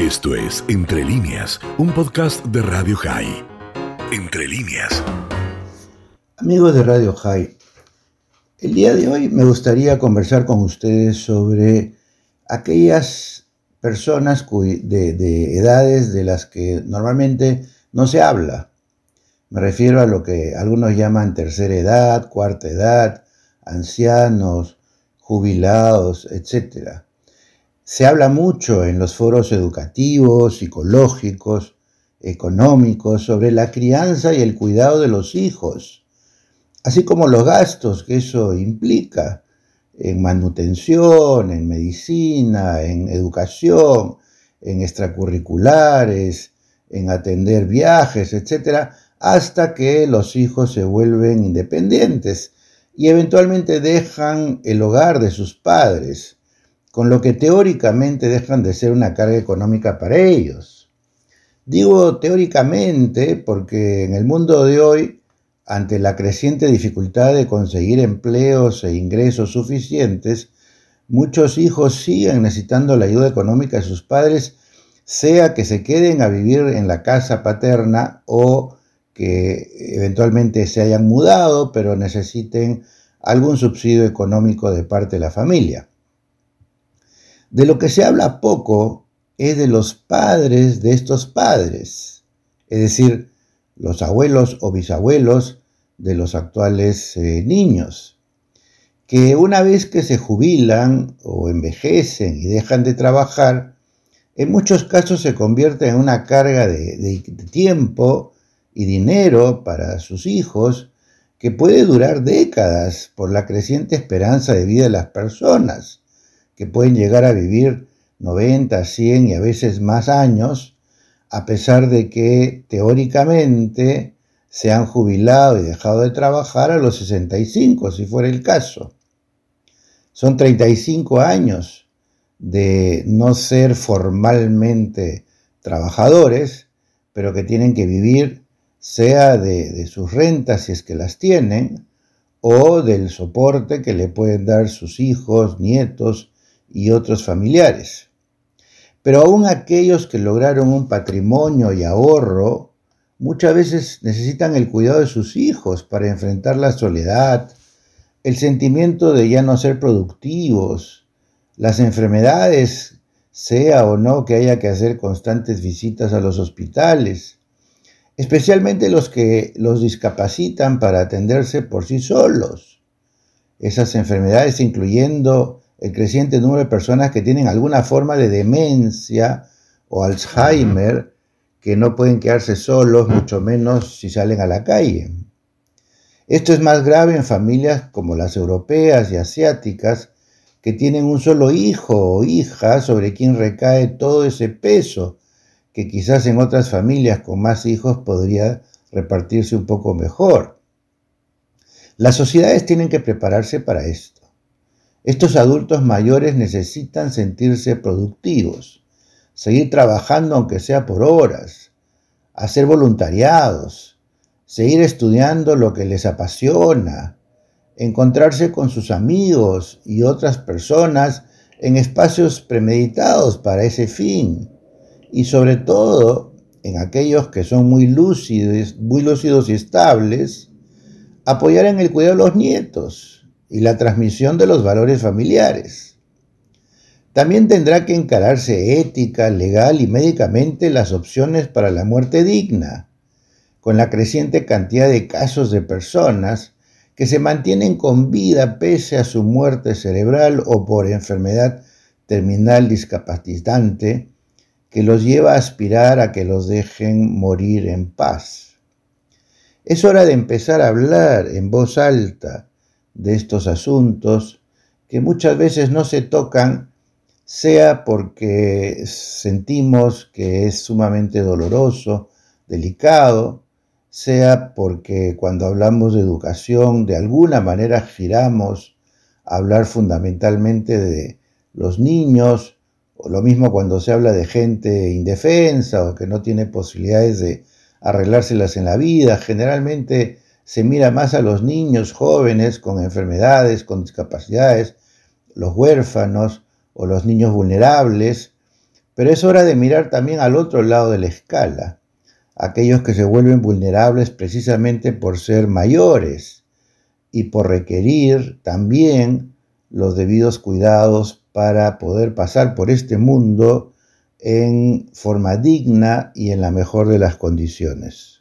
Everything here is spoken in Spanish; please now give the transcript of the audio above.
Esto es Entre líneas, un podcast de Radio High. Entre líneas. Amigos de Radio High, el día de hoy me gustaría conversar con ustedes sobre aquellas personas de, de edades de las que normalmente no se habla. Me refiero a lo que algunos llaman tercera edad, cuarta edad, ancianos, jubilados, etc. Se habla mucho en los foros educativos, psicológicos, económicos sobre la crianza y el cuidado de los hijos, así como los gastos que eso implica en manutención, en medicina, en educación, en extracurriculares, en atender viajes, etc., hasta que los hijos se vuelven independientes y eventualmente dejan el hogar de sus padres con lo que teóricamente dejan de ser una carga económica para ellos. Digo teóricamente porque en el mundo de hoy, ante la creciente dificultad de conseguir empleos e ingresos suficientes, muchos hijos siguen necesitando la ayuda económica de sus padres, sea que se queden a vivir en la casa paterna o que eventualmente se hayan mudado, pero necesiten algún subsidio económico de parte de la familia. De lo que se habla poco es de los padres de estos padres, es decir, los abuelos o bisabuelos de los actuales eh, niños, que una vez que se jubilan o envejecen y dejan de trabajar, en muchos casos se convierten en una carga de tiempo y dinero para sus hijos que puede durar décadas por la creciente esperanza de vida de las personas que pueden llegar a vivir 90, 100 y a veces más años, a pesar de que teóricamente se han jubilado y dejado de trabajar a los 65, si fuera el caso. Son 35 años de no ser formalmente trabajadores, pero que tienen que vivir sea de, de, sus rentas si es que las tienen, o del soporte que le pueden dar sus hijos, nietos y otros familiares. Pero aún aquellos que lograron un patrimonio y ahorro, muchas veces necesitan el cuidado de sus hijos para enfrentar la soledad, el sentimiento de ya no ser productivos, las enfermedades, sea o no que haya que hacer constantes visitas a los hospitales, especialmente los que los discapacitan para atenderse por sí solos. Esas enfermedades incluyendo el creciente número de personas que tienen alguna forma de demencia o Alzheimer, que no pueden quedarse solos, mucho menos si salen a la calle. Esto es más grave en familias como las europeas y asiáticas, que tienen un solo hijo o hija sobre quien recae todo ese peso, que quizás en otras familias con más hijos podría repartirse un poco mejor. Las sociedades tienen que prepararse para esto. Estos adultos mayores necesitan sentirse productivos, seguir trabajando aunque sea por horas, hacer voluntariados, seguir estudiando lo que les apasiona, encontrarse con sus amigos y otras personas en espacios premeditados para ese fin y sobre todo en aquellos que son muy lúcidos, muy lúcidos y estables, apoyar en el cuidado de los nietos y la transmisión de los valores familiares. También tendrá que encararse ética, legal y médicamente las opciones para la muerte digna, con la creciente cantidad de casos de personas que se mantienen con vida pese a su muerte cerebral o por enfermedad terminal discapacitante que los lleva a aspirar a que los dejen morir en paz. Es hora de empezar a hablar en voz alta de estos asuntos que muchas veces no se tocan, sea porque sentimos que es sumamente doloroso, delicado, sea porque cuando hablamos de educación de alguna manera giramos a hablar fundamentalmente de los niños, o lo mismo cuando se habla de gente indefensa o que no tiene posibilidades de arreglárselas en la vida, generalmente se mira más a los niños jóvenes con enfermedades, con discapacidades, los huérfanos o los niños vulnerables, Pero es hora de mirar también al otro lado de la escala, aquellos que se vuelven vulnerables precisamente por ser mayores y por requerir también los debidos cuidados para poder pasar por este mundo en forma digna y en la mejor de las condiciones.